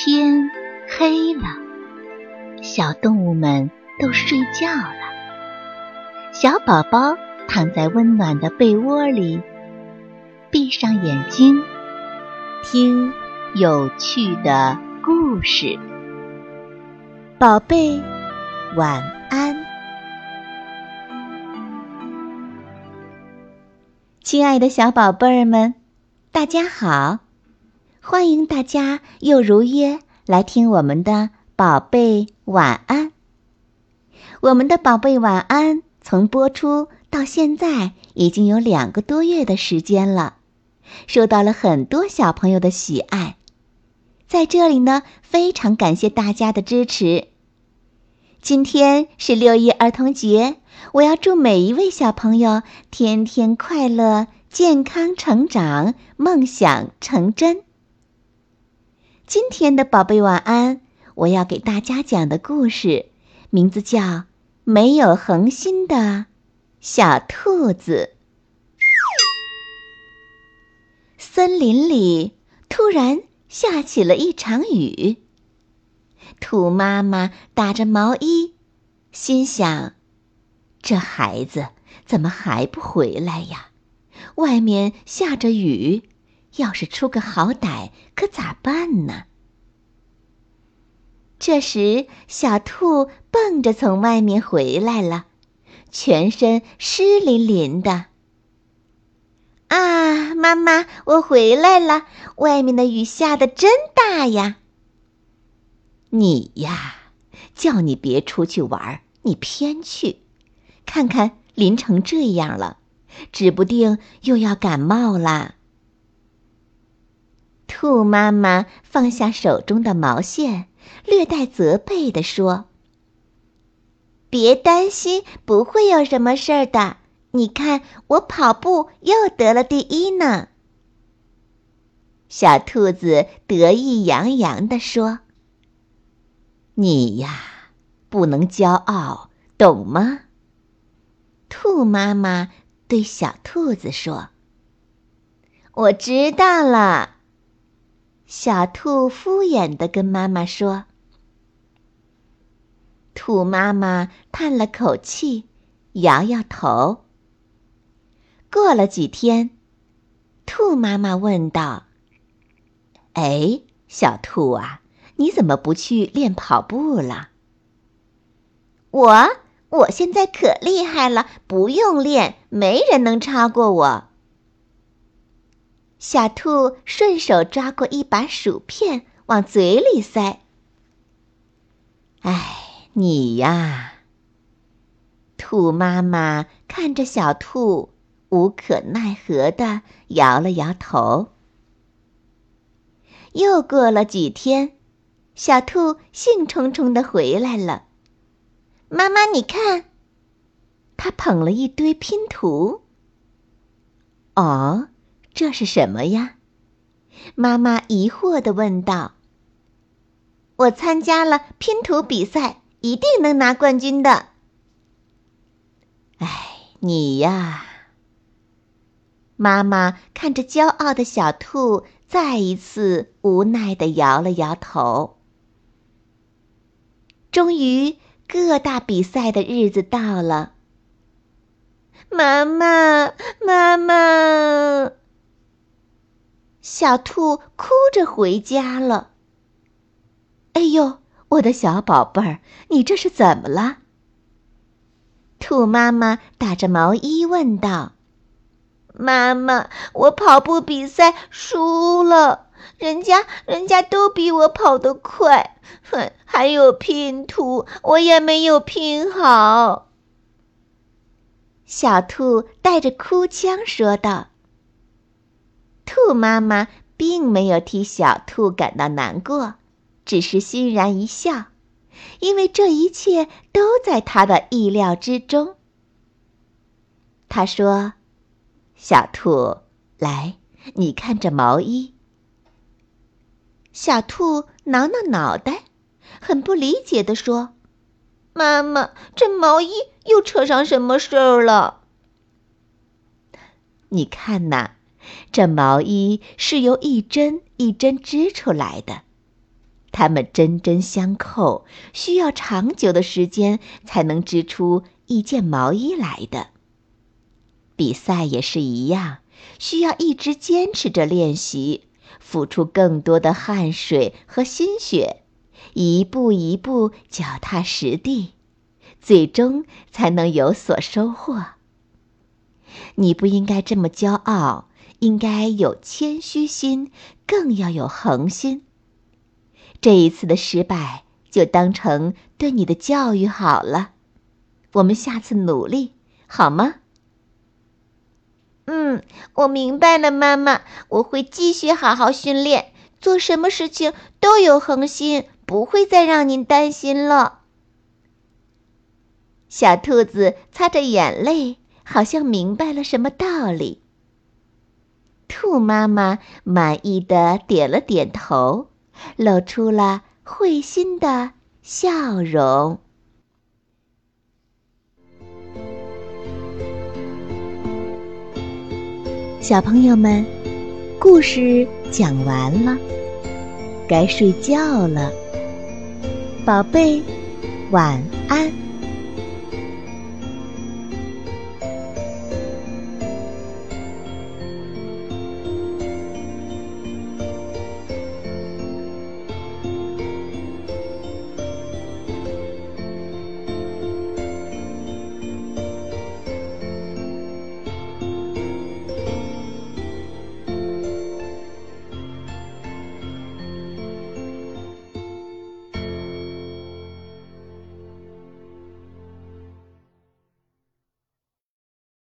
天黑了，小动物们都睡觉了。小宝宝躺在温暖的被窝里，闭上眼睛，听有趣的故事。宝贝，晚安。亲爱的小宝贝儿们，大家好！欢迎大家又如约来听我们的宝贝晚安。我们的宝贝晚安从播出到现在已经有两个多月的时间了，受到了很多小朋友的喜爱。在这里呢，非常感谢大家的支持。今天是六一儿童节。我要祝每一位小朋友天天快乐、健康成长，梦想成真。今天的宝贝晚安，我要给大家讲的故事名字叫《没有恒心的小兔子》。森林里突然下起了一场雨，兔妈妈打着毛衣，心想。这孩子怎么还不回来呀？外面下着雨，要是出个好歹，可咋办呢？这时，小兔蹦着从外面回来了，全身湿淋淋的。啊，妈妈，我回来了！外面的雨下的真大呀！你呀，叫你别出去玩，你偏去。看看淋成这样了，指不定又要感冒啦。兔妈妈放下手中的毛线，略带责备地说：“别担心，不会有什么事儿的。你看，我跑步又得了第一呢。”小兔子得意洋洋地说：“你呀，不能骄傲，懂吗？”兔妈妈对小兔子说：“我知道了。”小兔敷衍的跟妈妈说。兔妈妈叹了口气，摇摇头。过了几天，兔妈妈问道：“哎，小兔啊，你怎么不去练跑步了？”我。我现在可厉害了，不用练，没人能超过我。小兔顺手抓过一把薯片，往嘴里塞。哎，你呀！兔妈妈看着小兔，无可奈何的摇了摇头。又过了几天，小兔兴冲冲的回来了。妈妈，你看，他捧了一堆拼图。哦，这是什么呀？妈妈疑惑的问道。我参加了拼图比赛，一定能拿冠军的。哎，你呀！妈妈看着骄傲的小兔，再一次无奈的摇了摇头。终于。各大比赛的日子到了，妈妈，妈妈，小兔哭着回家了。哎呦，我的小宝贝儿，你这是怎么了？兔妈妈打着毛衣问道：“妈妈，我跑步比赛输了。”人家人家都比我跑得快，哼！还有拼图，我也没有拼好。小兔带着哭腔说道。兔妈妈并没有替小兔感到难过，只是欣然一笑，因为这一切都在他的意料之中。他说：“小兔，来，你看这毛衣。”小兔挠挠脑袋，很不理解地说：“妈妈，这毛衣又扯上什么事儿了？”你看呐，这毛衣是由一针一针织出来的，它们针针相扣，需要长久的时间才能织出一件毛衣来的。比赛也是一样，需要一直坚持着练习，付出更多的汗水和心血，一步一步脚踏实地，最终才能有所收获。你不应该这么骄傲，应该有谦虚心，更要有恒心。这一次的失败，就当成对你的教育好了。我们下次努力，好吗？嗯，我明白了，妈妈。我会继续好好训练，做什么事情都有恒心，不会再让您担心了。小兔子擦着眼泪，好像明白了什么道理。兔妈妈满意的点了点头。露出了会心的笑容。小朋友们，故事讲完了，该睡觉了，宝贝，晚安。